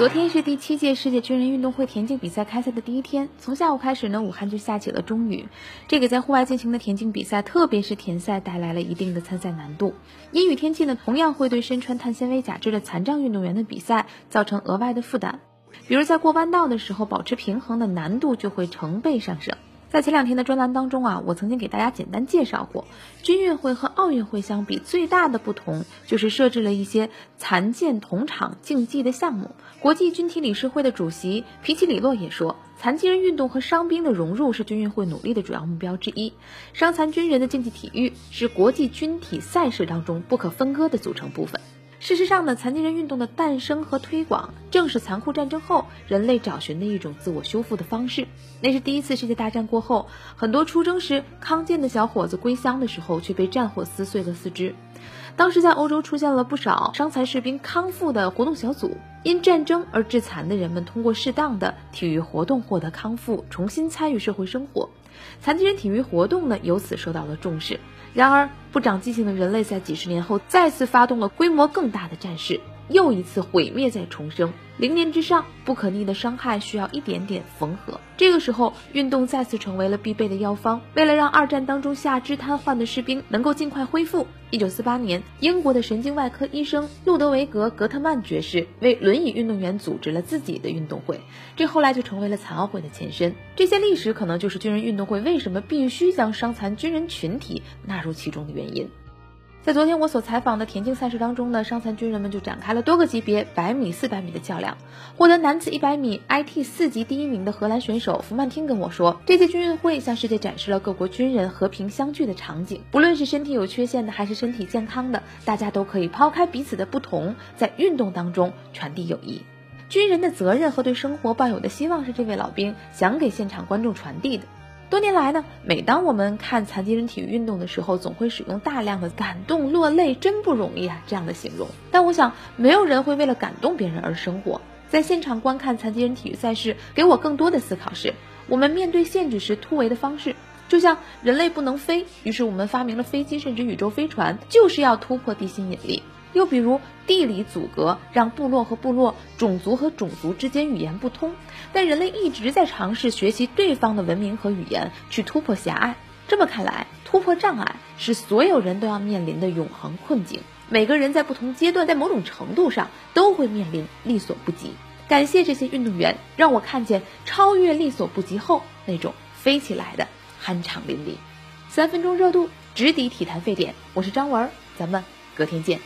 昨天是第七届世界军人运动会田径比赛开赛的第一天。从下午开始呢，武汉就下起了中雨，这给在户外进行的田径比赛，特别是田赛带来了一定的参赛难度。阴雨天气呢，同样会对身穿碳纤维假肢的残障运动员的比赛造成额外的负担，比如在过弯道的时候，保持平衡的难度就会成倍上升。在前两天的专栏当中啊，我曾经给大家简单介绍过，军运会和奥运会相比，最大的不同就是设置了一些残健同场竞技的项目。国际军体理事会的主席皮奇里洛也说，残疾人运动和伤兵的融入是军运会努力的主要目标之一。伤残军人的竞技体育是国际军体赛事当中不可分割的组成部分。事实上呢，残疾人运动的诞生和推广，正是残酷战争后人类找寻的一种自我修复的方式。那是第一次世界大战过后，很多出征时康健的小伙子归乡的时候，却被战火撕碎了四肢。当时在欧洲出现了不少伤残士兵康复的活动小组，因战争而致残的人们通过适当的体育活动获得康复，重新参与社会生活。残疾人体育活动呢，由此受到了重视。然而，不长记性的人类在几十年后再次发动了规模更大的战事，又一次毁灭再重生。零年之上，不可逆的伤害需要一点点缝合。这个时候，运动再次成为了必备的药方。为了让二战当中下肢瘫痪的士兵能够尽快恢复，一九四八年，英国的神经外科医生路德维格·格特曼爵士为轮椅运动员组织了自己的运动会，这后来就成为了残奥会的前身。这些历史可能就是军人运动会为什么必须将伤残军人群体纳入其中的原因。在昨天我所采访的田径赛事当中呢，伤残军人们就展开了多个级别百米、四百米的较量。获得男子一百米 IT 四级第一名的荷兰选手福曼汀跟我说，这届军运会向世界展示了各国军人和平相聚的场景。不论是身体有缺陷的，还是身体健康的，大家都可以抛开彼此的不同，在运动当中传递友谊。军人的责任和对生活抱有的希望是这位老兵想给现场观众传递的。多年来呢，每当我们看残疾人体育运动的时候，总会使用大量的“感动落泪真不容易啊”这样的形容。但我想，没有人会为了感动别人而生活。在现场观看残疾人体育赛事，给我更多的思考是：我们面对限制时突围的方式。就像人类不能飞，于是我们发明了飞机，甚至宇宙飞船，就是要突破地心引力。又比如地理阻隔，让部落和部落、种族和种族之间语言不通，但人类一直在尝试学习对方的文明和语言，去突破狭隘。这么看来，突破障碍是所有人都要面临的永恒困境。每个人在不同阶段，在某种程度上都会面临力所不及。感谢这些运动员，让我看见超越力所不及后那种飞起来的酣畅淋漓。三分钟热度直抵体坛沸点，我是张文，咱们隔天见。